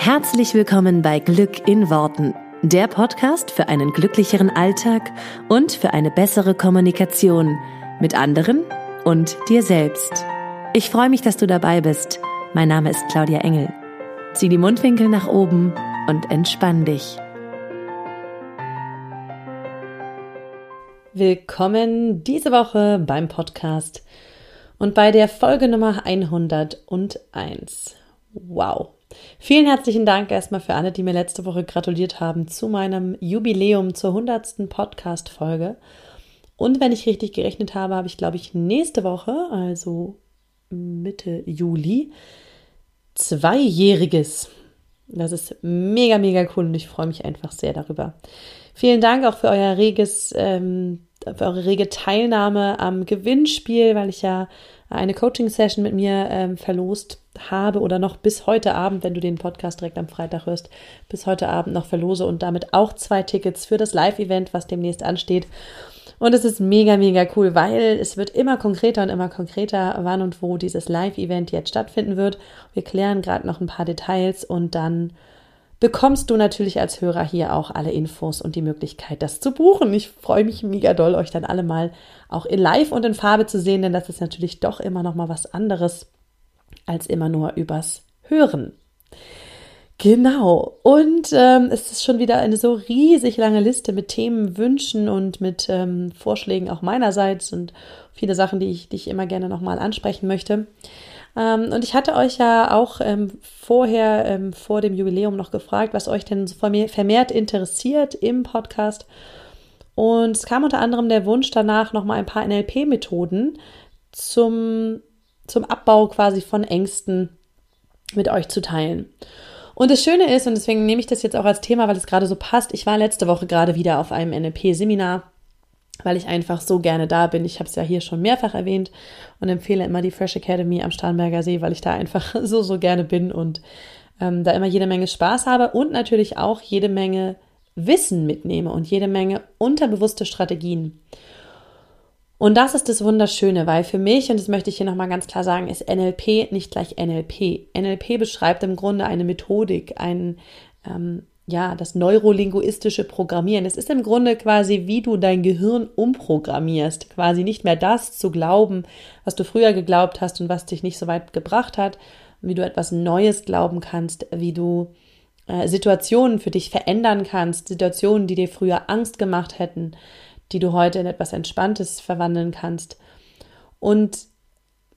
Herzlich willkommen bei Glück in Worten, der Podcast für einen glücklicheren Alltag und für eine bessere Kommunikation mit anderen und dir selbst. Ich freue mich, dass du dabei bist. Mein Name ist Claudia Engel. Zieh die Mundwinkel nach oben und entspann dich. Willkommen diese Woche beim Podcast und bei der Folge Nummer 101. Wow. Vielen herzlichen Dank erstmal für alle, die mir letzte Woche gratuliert haben zu meinem Jubiläum zur 100. Podcast-Folge. Und wenn ich richtig gerechnet habe, habe ich, glaube ich, nächste Woche, also Mitte Juli, zweijähriges. Das ist mega, mega cool und ich freue mich einfach sehr darüber. Vielen Dank auch für euer reges, ähm, für eure rege Teilnahme am Gewinnspiel, weil ich ja eine Coaching-Session mit mir ähm, verlost habe oder noch bis heute Abend, wenn du den Podcast direkt am Freitag hörst, bis heute Abend noch verlose und damit auch zwei Tickets für das Live-Event, was demnächst ansteht. Und es ist mega, mega cool, weil es wird immer konkreter und immer konkreter, wann und wo dieses Live-Event jetzt stattfinden wird. Wir klären gerade noch ein paar Details und dann bekommst du natürlich als Hörer hier auch alle Infos und die Möglichkeit, das zu buchen. Ich freue mich mega doll, euch dann alle mal auch in Live und in Farbe zu sehen, denn das ist natürlich doch immer noch mal was anderes als immer nur übers Hören. Genau. Und ähm, es ist schon wieder eine so riesig lange Liste mit Themen, Wünschen und mit ähm, Vorschlägen auch meinerseits und viele Sachen, die ich, die ich immer gerne nochmal ansprechen möchte. Ähm, und ich hatte euch ja auch ähm, vorher, ähm, vor dem Jubiläum noch gefragt, was euch denn vermehrt interessiert im Podcast. Und es kam unter anderem der Wunsch danach, nochmal ein paar NLP-Methoden zum, zum Abbau quasi von Ängsten mit euch zu teilen. Und das Schöne ist, und deswegen nehme ich das jetzt auch als Thema, weil es gerade so passt, ich war letzte Woche gerade wieder auf einem NLP-Seminar, weil ich einfach so gerne da bin. Ich habe es ja hier schon mehrfach erwähnt und empfehle immer die Fresh Academy am Starnberger See, weil ich da einfach so, so gerne bin und ähm, da immer jede Menge Spaß habe und natürlich auch jede Menge Wissen mitnehme und jede Menge unterbewusste Strategien. Und das ist das Wunderschöne, weil für mich, und das möchte ich hier nochmal ganz klar sagen, ist NLP nicht gleich NLP. NLP beschreibt im Grunde eine Methodik, ein, ähm, ja, das neurolinguistische Programmieren. Es ist im Grunde quasi, wie du dein Gehirn umprogrammierst, quasi nicht mehr das zu glauben, was du früher geglaubt hast und was dich nicht so weit gebracht hat, wie du etwas Neues glauben kannst, wie du äh, Situationen für dich verändern kannst, Situationen, die dir früher Angst gemacht hätten, die du heute in etwas Entspanntes verwandeln kannst. Und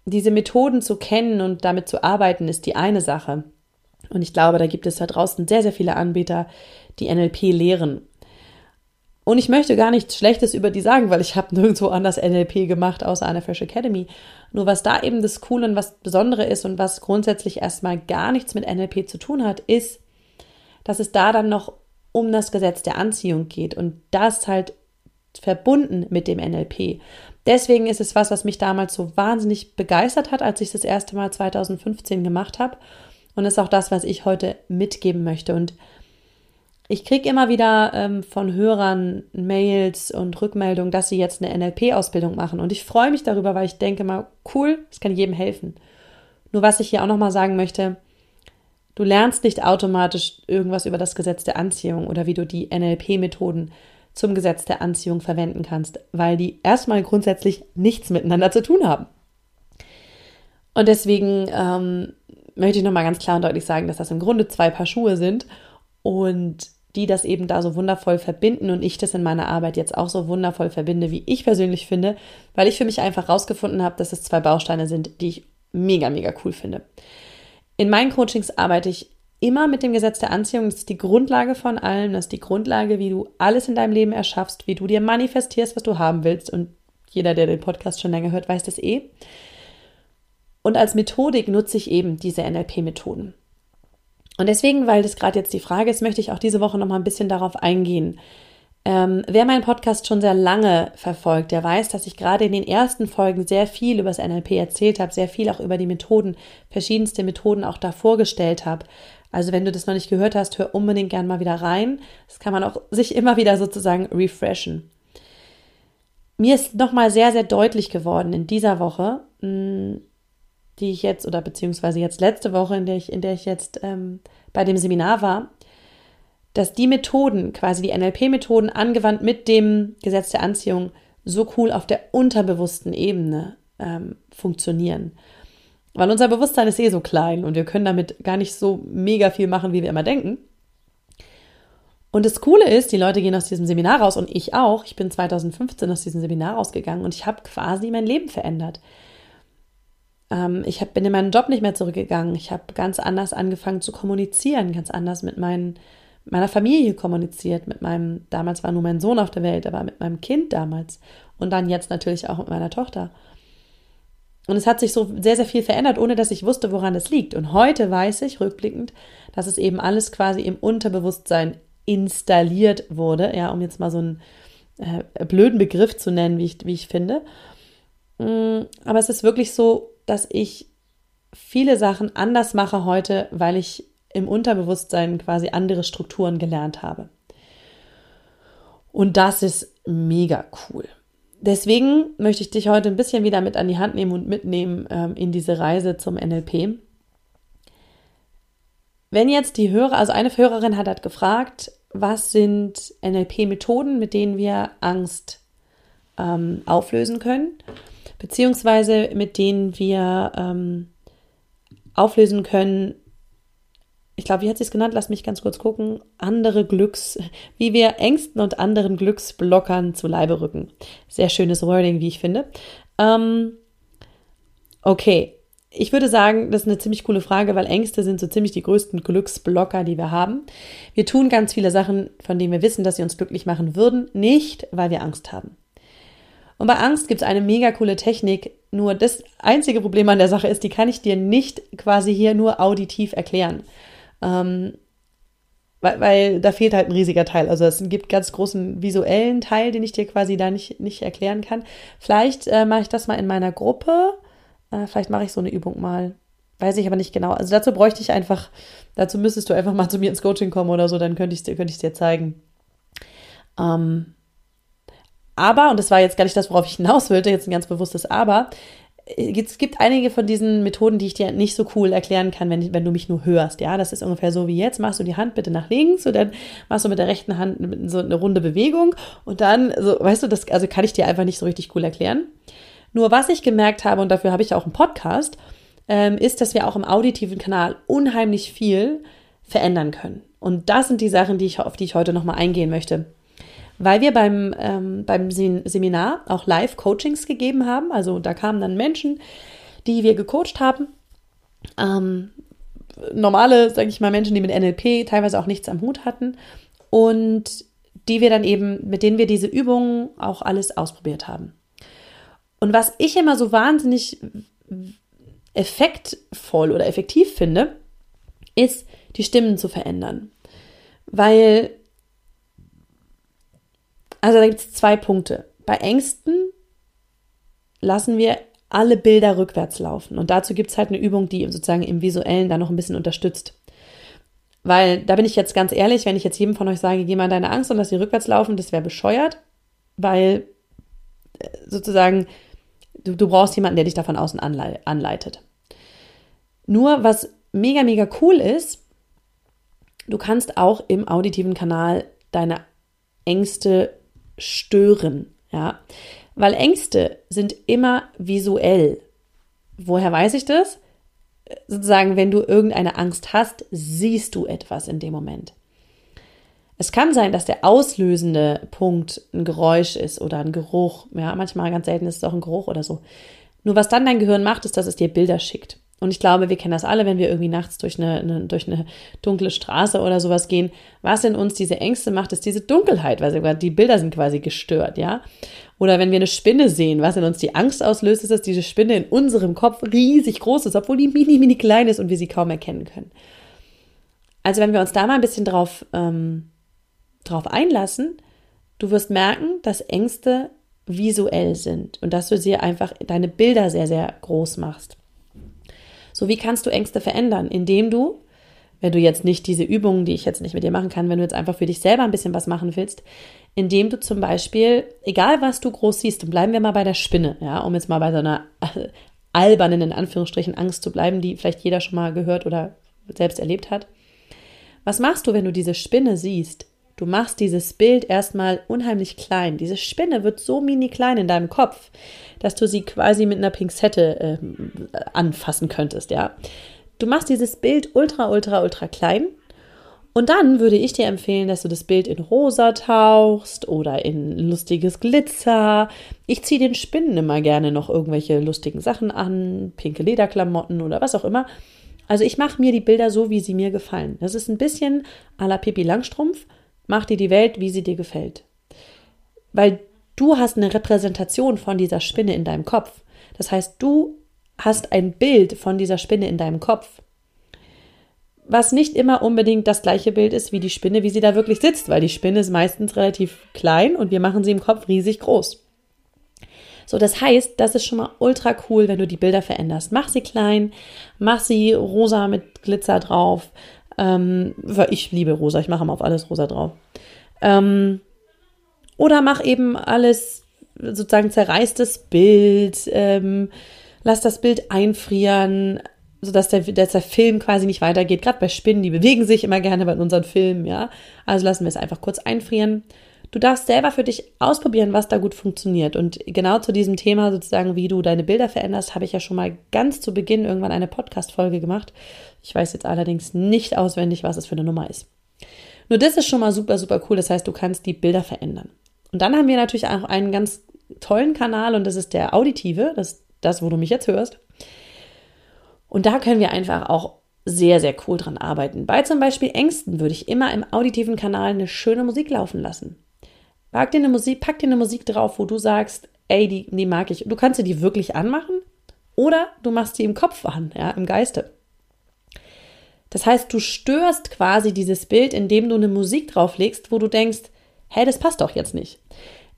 diese Methoden zu kennen und damit zu arbeiten, ist die eine Sache. Und ich glaube, da gibt es da draußen sehr, sehr viele Anbieter, die NLP lehren. Und ich möchte gar nichts Schlechtes über die sagen, weil ich habe nirgendwo anders NLP gemacht, außer einer Fresh Academy. Nur was da eben das Coole und was Besondere ist und was grundsätzlich erstmal gar nichts mit NLP zu tun hat, ist, dass es da dann noch um das Gesetz der Anziehung geht und das halt verbunden mit dem NLP. Deswegen ist es was, was mich damals so wahnsinnig begeistert hat, als ich das erste Mal 2015 gemacht habe. Und ist auch das, was ich heute mitgeben möchte. Und ich kriege immer wieder ähm, von Hörern Mails und Rückmeldungen, dass sie jetzt eine NLP-Ausbildung machen. Und ich freue mich darüber, weil ich denke mal, cool, es kann jedem helfen. Nur was ich hier auch nochmal sagen möchte, du lernst nicht automatisch irgendwas über das Gesetz der Anziehung oder wie du die NLP-Methoden zum Gesetz der Anziehung verwenden kannst, weil die erstmal grundsätzlich nichts miteinander zu tun haben. Und deswegen ähm, möchte ich nochmal ganz klar und deutlich sagen, dass das im Grunde zwei Paar Schuhe sind und die das eben da so wundervoll verbinden und ich das in meiner Arbeit jetzt auch so wundervoll verbinde, wie ich persönlich finde, weil ich für mich einfach rausgefunden habe, dass es zwei Bausteine sind, die ich mega, mega cool finde. In meinen Coachings arbeite ich immer mit dem Gesetz der Anziehung. Das ist die Grundlage von allem. Das ist die Grundlage, wie du alles in deinem Leben erschaffst, wie du dir manifestierst, was du haben willst. Und jeder, der den Podcast schon länger hört, weiß das eh. Und als Methodik nutze ich eben diese NLP-Methoden. Und deswegen, weil das gerade jetzt die Frage ist, möchte ich auch diese Woche noch mal ein bisschen darauf eingehen. Ähm, wer meinen Podcast schon sehr lange verfolgt, der weiß, dass ich gerade in den ersten Folgen sehr viel über das NLP erzählt habe, sehr viel auch über die Methoden, verschiedenste Methoden auch da vorgestellt habe. Also wenn du das noch nicht gehört hast, hör unbedingt gern mal wieder rein. Das kann man auch sich immer wieder sozusagen refreshen. Mir ist nochmal sehr, sehr deutlich geworden in dieser Woche, die ich jetzt, oder beziehungsweise jetzt letzte Woche, in der ich, in der ich jetzt ähm, bei dem Seminar war, dass die Methoden, quasi die NLP-Methoden angewandt mit dem Gesetz der Anziehung, so cool auf der unterbewussten Ebene ähm, funktionieren. Weil unser Bewusstsein ist eh so klein und wir können damit gar nicht so mega viel machen, wie wir immer denken. Und das Coole ist, die Leute gehen aus diesem Seminar raus und ich auch. Ich bin 2015 aus diesem Seminar rausgegangen und ich habe quasi mein Leben verändert. Ähm, ich hab, bin in meinen Job nicht mehr zurückgegangen. Ich habe ganz anders angefangen zu kommunizieren, ganz anders mit meinen, meiner Familie kommuniziert, mit meinem, damals war nur mein Sohn auf der Welt, aber mit meinem Kind damals und dann jetzt natürlich auch mit meiner Tochter. Und es hat sich so sehr, sehr viel verändert, ohne dass ich wusste, woran es liegt. Und heute weiß ich rückblickend, dass es eben alles quasi im Unterbewusstsein installiert wurde, ja, um jetzt mal so einen äh, blöden Begriff zu nennen, wie ich, wie ich finde. Mm, aber es ist wirklich so, dass ich viele Sachen anders mache heute, weil ich im Unterbewusstsein quasi andere Strukturen gelernt habe. Und das ist mega cool. Deswegen möchte ich dich heute ein bisschen wieder mit an die Hand nehmen und mitnehmen ähm, in diese Reise zum NLP. Wenn jetzt die Hörer, also eine Hörerin hat halt gefragt, was sind NLP-Methoden, mit denen wir Angst ähm, auflösen können, beziehungsweise mit denen wir ähm, auflösen können, ich glaube, wie hat sie es genannt? Lass mich ganz kurz gucken. Andere Glücks, wie wir Ängsten und anderen Glücksblockern zu Leibe rücken. Sehr schönes Wording, wie ich finde. Ähm, okay, ich würde sagen, das ist eine ziemlich coole Frage, weil Ängste sind so ziemlich die größten Glücksblocker, die wir haben. Wir tun ganz viele Sachen, von denen wir wissen, dass sie uns glücklich machen würden, nicht, weil wir Angst haben. Und bei Angst gibt es eine mega coole Technik. Nur das einzige Problem an der Sache ist, die kann ich dir nicht quasi hier nur auditiv erklären. Ähm, weil, weil da fehlt halt ein riesiger Teil. Also es gibt ganz großen visuellen Teil, den ich dir quasi da nicht, nicht erklären kann. Vielleicht äh, mache ich das mal in meiner Gruppe äh, vielleicht mache ich so eine Übung mal. Weiß ich aber nicht genau. Also dazu bräuchte ich einfach, dazu müsstest du einfach mal zu mir ins Coaching kommen oder so, dann könnte ich es dir, könnte dir zeigen. Ähm, aber, und das war jetzt gar nicht das, worauf ich hinaus wollte, jetzt ein ganz bewusstes Aber, es gibt einige von diesen Methoden, die ich dir nicht so cool erklären kann, wenn, wenn du mich nur hörst. Ja, das ist ungefähr so wie jetzt. Machst du die Hand bitte nach links und dann machst du mit der rechten Hand so eine runde Bewegung und dann, so, weißt du, das also kann ich dir einfach nicht so richtig cool erklären. Nur was ich gemerkt habe, und dafür habe ich auch einen Podcast, ähm, ist, dass wir auch im auditiven Kanal unheimlich viel verändern können. Und das sind die Sachen, die ich, auf die ich heute nochmal eingehen möchte. Weil wir beim, ähm, beim Seminar auch Live-Coachings gegeben haben. Also da kamen dann Menschen, die wir gecoacht haben. Ähm, normale, sage ich mal, Menschen, die mit NLP teilweise auch nichts am Hut hatten. Und die wir dann eben, mit denen wir diese Übungen auch alles ausprobiert haben. Und was ich immer so wahnsinnig effektvoll oder effektiv finde, ist, die Stimmen zu verändern. Weil, also da gibt es zwei Punkte. Bei Ängsten lassen wir alle Bilder rückwärts laufen. Und dazu gibt es halt eine Übung, die sozusagen im Visuellen da noch ein bisschen unterstützt. Weil da bin ich jetzt ganz ehrlich, wenn ich jetzt jedem von euch sage, geh mal deine Angst und lass sie rückwärts laufen, das wäre bescheuert, weil äh, sozusagen Du, du brauchst jemanden, der dich davon außen anleitet. Nur was mega, mega cool ist, du kannst auch im auditiven Kanal deine Ängste stören, ja, weil Ängste sind immer visuell. Woher weiß ich das? Sozusagen, wenn du irgendeine Angst hast, siehst du etwas in dem Moment. Es kann sein, dass der auslösende Punkt ein Geräusch ist oder ein Geruch. Ja, manchmal ganz selten ist es auch ein Geruch oder so. Nur was dann dein Gehirn macht, ist, dass es dir Bilder schickt. Und ich glaube, wir kennen das alle, wenn wir irgendwie nachts durch eine, eine, durch eine dunkle Straße oder sowas gehen. Was in uns diese Ängste macht, ist diese Dunkelheit, weil die Bilder sind quasi gestört, ja. Oder wenn wir eine Spinne sehen, was in uns die Angst auslöst, ist, dass diese Spinne in unserem Kopf riesig groß ist, obwohl die mini, mini klein ist und wir sie kaum erkennen können. Also wenn wir uns da mal ein bisschen drauf ähm, drauf einlassen, du wirst merken, dass Ängste visuell sind und dass du sie einfach deine Bilder sehr, sehr groß machst. So, wie kannst du Ängste verändern? Indem du, wenn du jetzt nicht diese Übungen, die ich jetzt nicht mit dir machen kann, wenn du jetzt einfach für dich selber ein bisschen was machen willst, indem du zum Beispiel, egal was du groß siehst, und bleiben wir mal bei der Spinne, ja, um jetzt mal bei so einer albernen, in Anführungsstrichen, Angst zu bleiben, die vielleicht jeder schon mal gehört oder selbst erlebt hat. Was machst du, wenn du diese Spinne siehst? Du machst dieses Bild erstmal unheimlich klein. Diese Spinne wird so mini klein in deinem Kopf, dass du sie quasi mit einer Pinzette äh, anfassen könntest, ja. Du machst dieses Bild ultra, ultra, ultra klein. Und dann würde ich dir empfehlen, dass du das Bild in rosa tauchst oder in lustiges Glitzer. Ich ziehe den Spinnen immer gerne noch irgendwelche lustigen Sachen an, pinke Lederklamotten oder was auch immer. Also ich mache mir die Bilder so, wie sie mir gefallen. Das ist ein bisschen à la Pippi Langstrumpf. Mach dir die Welt, wie sie dir gefällt. Weil du hast eine Repräsentation von dieser Spinne in deinem Kopf. Das heißt, du hast ein Bild von dieser Spinne in deinem Kopf. Was nicht immer unbedingt das gleiche Bild ist wie die Spinne, wie sie da wirklich sitzt, weil die Spinne ist meistens relativ klein und wir machen sie im Kopf riesig groß. So, das heißt, das ist schon mal ultra cool, wenn du die Bilder veränderst. Mach sie klein, mach sie rosa mit Glitzer drauf. Ähm, ich liebe rosa, ich mache immer auf alles rosa drauf. Ähm, oder mach eben alles sozusagen zerreißtes Bild. Ähm, lass das Bild einfrieren, sodass der, dass der Film quasi nicht weitergeht. Gerade bei Spinnen, die bewegen sich immer gerne bei unseren Filmen, ja. Also lassen wir es einfach kurz einfrieren. Du darfst selber für dich ausprobieren, was da gut funktioniert. Und genau zu diesem Thema sozusagen, wie du deine Bilder veränderst, habe ich ja schon mal ganz zu Beginn irgendwann eine Podcast-Folge gemacht. Ich weiß jetzt allerdings nicht auswendig, was es für eine Nummer ist. Nur das ist schon mal super, super cool. Das heißt, du kannst die Bilder verändern. Und dann haben wir natürlich auch einen ganz tollen Kanal und das ist der auditive. Das ist das, wo du mich jetzt hörst. Und da können wir einfach auch sehr, sehr cool dran arbeiten. Bei zum Beispiel Ängsten würde ich immer im auditiven Kanal eine schöne Musik laufen lassen. Pack dir eine Musik, pack dir eine Musik drauf, wo du sagst, ey, die, die mag ich. Du kannst sie die wirklich anmachen oder du machst sie im Kopf an, ja, im Geiste. Das heißt, du störst quasi dieses Bild, indem du eine Musik drauflegst, wo du denkst, hä, das passt doch jetzt nicht.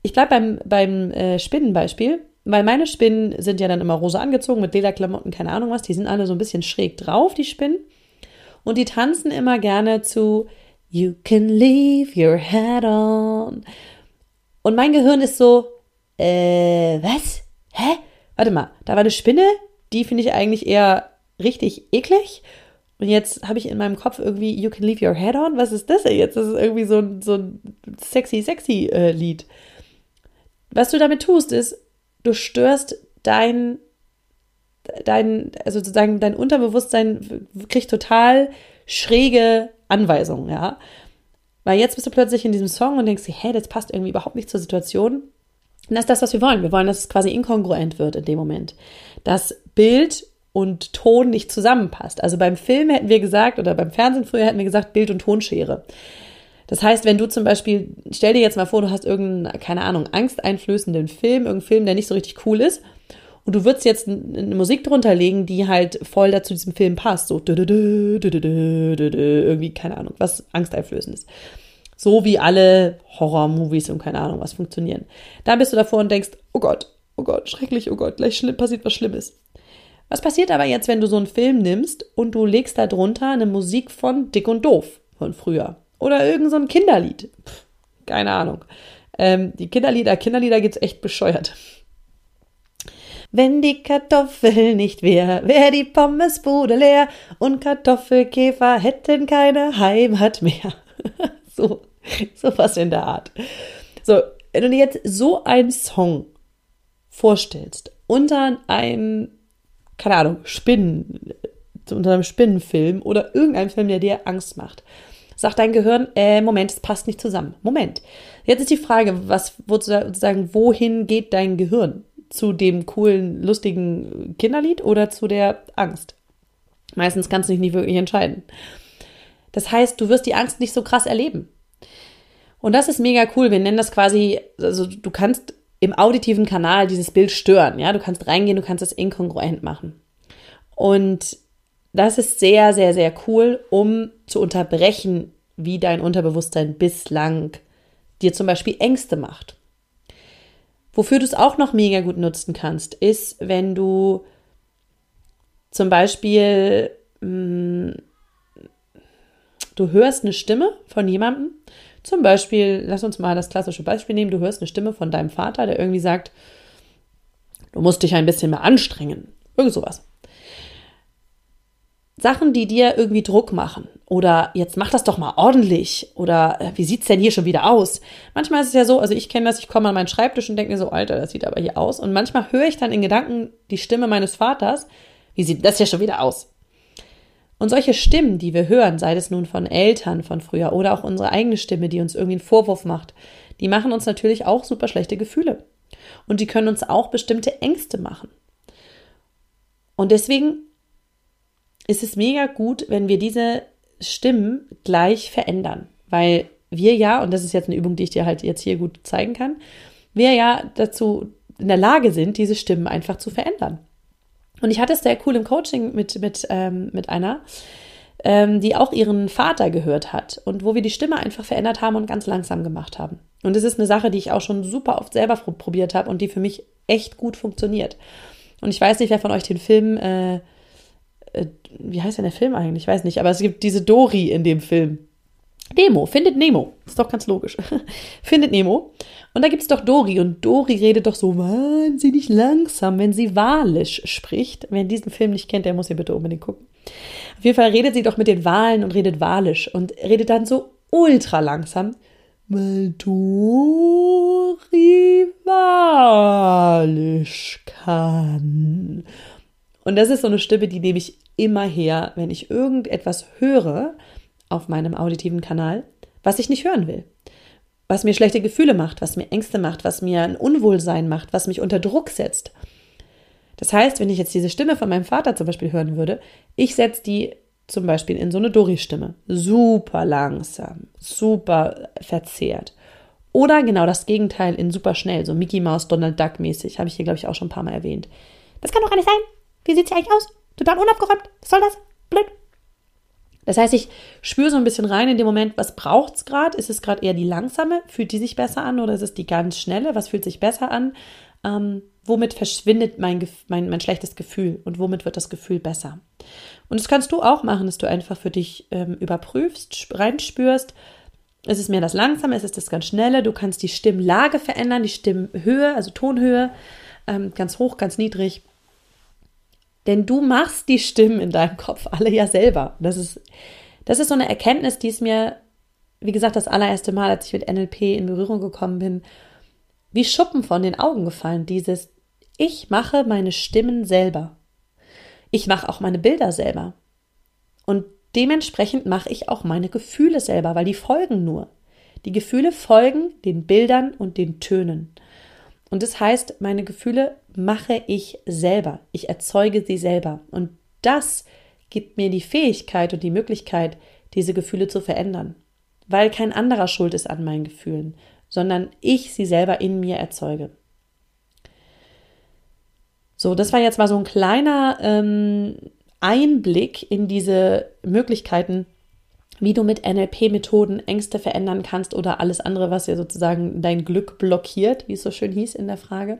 Ich bleibe beim, beim äh, Spinnenbeispiel, weil meine Spinnen sind ja dann immer rosa angezogen mit Lederklamotten, keine Ahnung was. Die sind alle so ein bisschen schräg drauf, die Spinnen. Und die tanzen immer gerne zu You can leave your head on. Und mein Gehirn ist so, äh, was? Hä? Warte mal, da war eine Spinne, die finde ich eigentlich eher richtig eklig. Und jetzt habe ich in meinem Kopf irgendwie You can leave your head on. Was ist das denn jetzt? Das ist irgendwie so ein, so ein sexy, sexy äh, Lied. Was du damit tust, ist, du störst dein, dein, also sozusagen dein Unterbewusstsein kriegt total schräge Anweisungen, ja. Weil jetzt bist du plötzlich in diesem Song und denkst, hey, das passt irgendwie überhaupt nicht zur Situation. Und das ist das, was wir wollen. Wir wollen, dass es quasi inkongruent wird in dem Moment. Dass Bild und Ton nicht zusammenpasst. Also beim Film hätten wir gesagt, oder beim Fernsehen früher hätten wir gesagt, Bild- und Tonschere. Das heißt, wenn du zum Beispiel, stell dir jetzt mal vor, du hast irgendeinen, keine Ahnung, angsteinflößenden Film, irgendeinen Film, der nicht so richtig cool ist, und du würdest jetzt eine Musik drunter legen, die halt voll dazu diesem Film passt. So irgendwie, keine Ahnung, was angsteinflößend ist. So wie alle Horror-Movies und keine Ahnung was funktionieren. Da bist du davor und denkst, oh Gott, oh Gott, schrecklich, oh Gott, gleich passiert was Schlimmes. Was passiert aber jetzt, wenn du so einen Film nimmst und du legst da drunter eine Musik von Dick und Doof von früher? Oder irgend so ein Kinderlied? Pff, keine Ahnung. Ähm, die Kinderlieder, Kinderlieder geht's echt bescheuert. Wenn die Kartoffel nicht wär, wär die Pommesbude leer und Kartoffelkäfer hätten keine Heimat mehr. so, so was in der Art. So, wenn du dir jetzt so einen Song vorstellst, unter einem, keine Ahnung, Spinnen, unter einem Spinnenfilm oder irgendeinem Film, der dir Angst macht, sagt dein Gehirn, äh, Moment, es passt nicht zusammen. Moment. Jetzt ist die Frage, was sozusagen, wohin geht dein Gehirn? Zu dem coolen, lustigen Kinderlied oder zu der Angst. Meistens kannst du dich nicht wirklich entscheiden. Das heißt, du wirst die Angst nicht so krass erleben. Und das ist mega cool. Wir nennen das quasi, also du kannst im auditiven Kanal dieses Bild stören. Ja, du kannst reingehen, du kannst es inkongruent machen. Und das ist sehr, sehr, sehr cool, um zu unterbrechen, wie dein Unterbewusstsein bislang dir zum Beispiel Ängste macht. Wofür du es auch noch mega gut nutzen kannst, ist, wenn du zum Beispiel mh, mm, du hörst eine Stimme von jemandem. Zum Beispiel, lass uns mal das klassische Beispiel nehmen, du hörst eine Stimme von deinem Vater, der irgendwie sagt, du musst dich ein bisschen mehr anstrengen. Irgend sowas. Sachen, die dir irgendwie Druck machen. Oder jetzt mach das doch mal ordentlich. Oder äh, wie sieht's denn hier schon wieder aus? Manchmal ist es ja so, also ich kenne das, ich komme an meinen Schreibtisch und denke mir so, Alter, das sieht aber hier aus. Und manchmal höre ich dann in Gedanken die Stimme meines Vaters, wie sieht das hier schon wieder aus? Und solche Stimmen, die wir hören, sei es nun von Eltern von früher oder auch unsere eigene Stimme, die uns irgendwie einen Vorwurf macht, die machen uns natürlich auch super schlechte Gefühle. Und die können uns auch bestimmte Ängste machen. Und deswegen ist es mega gut, wenn wir diese Stimmen gleich verändern, weil wir ja, und das ist jetzt eine Übung, die ich dir halt jetzt hier gut zeigen kann, wir ja dazu in der Lage sind, diese Stimmen einfach zu verändern. Und ich hatte es sehr cool im Coaching mit, mit, ähm, mit einer, ähm, die auch ihren Vater gehört hat und wo wir die Stimme einfach verändert haben und ganz langsam gemacht haben. Und das ist eine Sache, die ich auch schon super oft selber probiert habe und die für mich echt gut funktioniert. Und ich weiß nicht, wer von euch den Film äh, äh, wie heißt denn der Film eigentlich? Ich weiß nicht, aber es gibt diese Dori in dem Film. Nemo, findet Nemo. Ist doch ganz logisch. findet Nemo. Und da gibt es doch Dori. Und Dori redet doch so wahnsinnig langsam, wenn sie Walisch spricht. Wer diesen Film nicht kennt, der muss hier bitte unbedingt gucken. Auf jeden Fall redet sie doch mit den Walen und redet Walisch und redet dann so ultra langsam. Weil Dori Walisch kann. Und das ist so eine Stimme, die nehme ich immer her, wenn ich irgendetwas höre auf meinem auditiven Kanal, was ich nicht hören will. Was mir schlechte Gefühle macht, was mir Ängste macht, was mir ein Unwohlsein macht, was mich unter Druck setzt. Das heißt, wenn ich jetzt diese Stimme von meinem Vater zum Beispiel hören würde, ich setze die zum Beispiel in so eine Dori-Stimme. Super langsam, super verzerrt. Oder genau das Gegenteil in super schnell, so Mickey Mouse, Donald Duck mäßig, habe ich hier, glaube ich, auch schon ein paar Mal erwähnt. Das kann doch gar nicht sein. Wie sieht sie eigentlich aus? Total unabgeräumt. Was soll das? Blöd. Das heißt, ich spüre so ein bisschen rein in dem Moment, was braucht es gerade? Ist es gerade eher die langsame? Fühlt die sich besser an oder ist es die ganz schnelle? Was fühlt sich besser an? Ähm, womit verschwindet mein, mein, mein schlechtes Gefühl und womit wird das Gefühl besser? Und das kannst du auch machen, dass du einfach für dich ähm, überprüfst, reinspürst. Ist es mehr das Langsame? Ist es das ganz Schnelle? Du kannst die Stimmlage verändern, die Stimmhöhe, also Tonhöhe, ähm, ganz hoch, ganz niedrig. Denn du machst die Stimmen in deinem Kopf alle ja selber. Das ist, das ist so eine Erkenntnis, die ist mir, wie gesagt, das allererste Mal, als ich mit NLP in Berührung gekommen bin, wie Schuppen von den Augen gefallen. Dieses, ich mache meine Stimmen selber. Ich mache auch meine Bilder selber. Und dementsprechend mache ich auch meine Gefühle selber, weil die folgen nur. Die Gefühle folgen den Bildern und den Tönen. Und das heißt, meine Gefühle mache ich selber. Ich erzeuge sie selber. Und das gibt mir die Fähigkeit und die Möglichkeit, diese Gefühle zu verändern. Weil kein anderer schuld ist an meinen Gefühlen, sondern ich sie selber in mir erzeuge. So, das war jetzt mal so ein kleiner ähm, Einblick in diese Möglichkeiten, wie du mit NLP-Methoden Ängste verändern kannst oder alles andere, was dir sozusagen dein Glück blockiert, wie es so schön hieß in der Frage.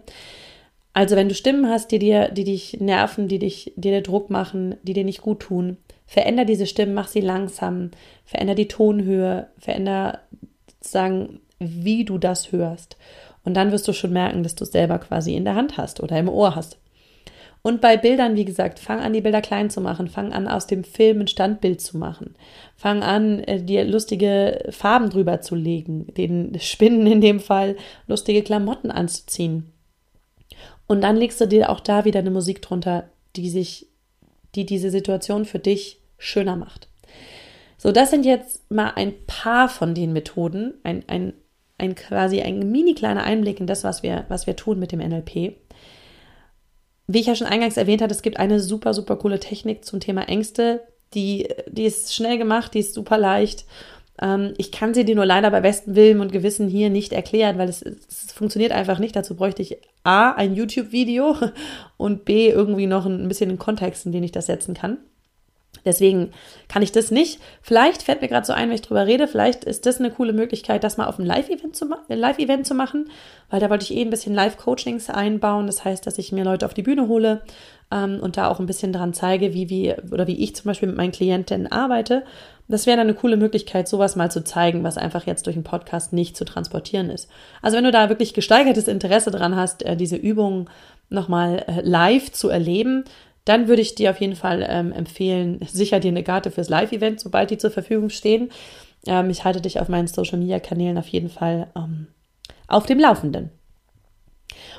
Also wenn du Stimmen hast, die dir, die dich nerven, die dich, die dir Druck machen, die dir nicht gut tun, veränder diese Stimmen, mach sie langsam, veränder die Tonhöhe, veränder sozusagen, wie du das hörst. Und dann wirst du schon merken, dass du es selber quasi in der Hand hast oder im Ohr hast. Und bei Bildern, wie gesagt, fang an, die Bilder klein zu machen. Fang an, aus dem Film ein Standbild zu machen. Fang an, äh, dir lustige Farben drüber zu legen, den Spinnen in dem Fall lustige Klamotten anzuziehen. Und dann legst du dir auch da wieder eine Musik drunter, die sich, die diese Situation für dich schöner macht. So, das sind jetzt mal ein paar von den Methoden, ein, ein, ein quasi ein mini kleiner Einblick in das, was wir, was wir tun mit dem NLP wie ich ja schon eingangs erwähnt hatte, es gibt eine super, super coole Technik zum Thema Ängste. Die, die ist schnell gemacht, die ist super leicht. Ähm, ich kann sie dir nur leider bei bestem Willen und Gewissen hier nicht erklären, weil es, es funktioniert einfach nicht. Dazu bräuchte ich A, ein YouTube-Video und B, irgendwie noch ein bisschen den Kontext, in den ich das setzen kann. Deswegen kann ich das nicht. Vielleicht fällt mir gerade so ein, wenn ich drüber rede, vielleicht ist das eine coole Möglichkeit, das mal auf ein Live-Event zu, Live zu machen, weil da wollte ich eh ein bisschen Live-Coachings einbauen. Das heißt, dass ich mir Leute auf die Bühne hole ähm, und da auch ein bisschen dran zeige, wie, wie, oder wie ich zum Beispiel mit meinen Klientinnen arbeite. Das wäre dann eine coole Möglichkeit, sowas mal zu zeigen, was einfach jetzt durch einen Podcast nicht zu transportieren ist. Also wenn du da wirklich gesteigertes Interesse dran hast, äh, diese Übungen nochmal äh, live zu erleben, dann würde ich dir auf jeden Fall ähm, empfehlen, sicher dir eine Karte fürs Live-Event, sobald die zur Verfügung stehen. Ähm, ich halte dich auf meinen Social-Media-Kanälen auf jeden Fall ähm, auf dem Laufenden.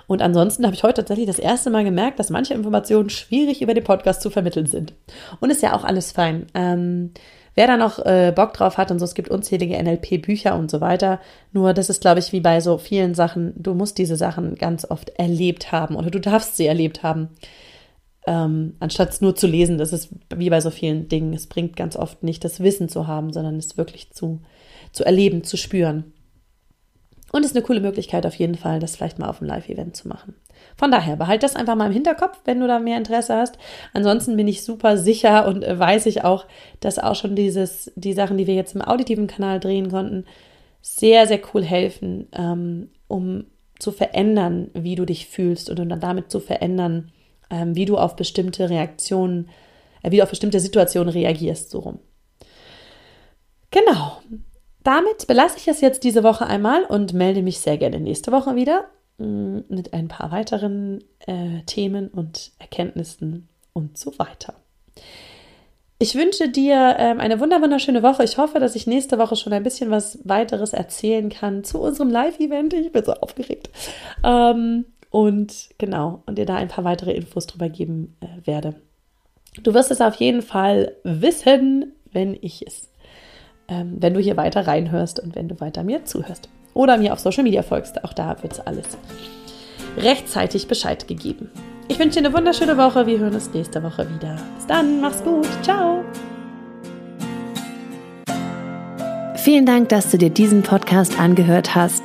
Und ansonsten habe ich heute tatsächlich das erste Mal gemerkt, dass manche Informationen schwierig über den Podcast zu vermitteln sind. Und ist ja auch alles fein. Ähm, wer da noch äh, Bock drauf hat und so, es gibt unzählige NLP-Bücher und so weiter. Nur das ist, glaube ich, wie bei so vielen Sachen, du musst diese Sachen ganz oft erlebt haben oder du darfst sie erlebt haben ähm, anstatt es nur zu lesen. Das ist wie bei so vielen Dingen. Es bringt ganz oft nicht das Wissen zu haben, sondern es wirklich zu, zu erleben, zu spüren. Und es ist eine coole Möglichkeit auf jeden Fall, das vielleicht mal auf einem Live-Event zu machen. Von daher, behalt das einfach mal im Hinterkopf, wenn du da mehr Interesse hast. Ansonsten bin ich super sicher und äh, weiß ich auch, dass auch schon dieses, die Sachen, die wir jetzt im auditiven Kanal drehen konnten, sehr, sehr cool helfen, ähm, um zu verändern, wie du dich fühlst und dann damit zu verändern, ähm, wie du auf bestimmte Reaktionen, äh, wie du auf bestimmte Situationen reagierst, so rum. Genau. Damit belasse ich es jetzt diese Woche einmal und melde mich sehr gerne nächste Woche wieder mm, mit ein paar weiteren äh, Themen und Erkenntnissen und so weiter. Ich wünsche dir ähm, eine wunderschöne Woche. Ich hoffe, dass ich nächste Woche schon ein bisschen was weiteres erzählen kann zu unserem Live-Event. Ich bin so aufgeregt. Ähm, und genau, und dir da ein paar weitere Infos drüber geben äh, werde. Du wirst es auf jeden Fall wissen, wenn ich es, ähm, wenn du hier weiter reinhörst und wenn du weiter mir zuhörst. Oder mir auf Social Media folgst. Auch da wird es alles rechtzeitig Bescheid gegeben. Ich wünsche dir eine wunderschöne Woche. Wir hören uns nächste Woche wieder. Bis dann, mach's gut. Ciao. Vielen Dank, dass du dir diesen Podcast angehört hast.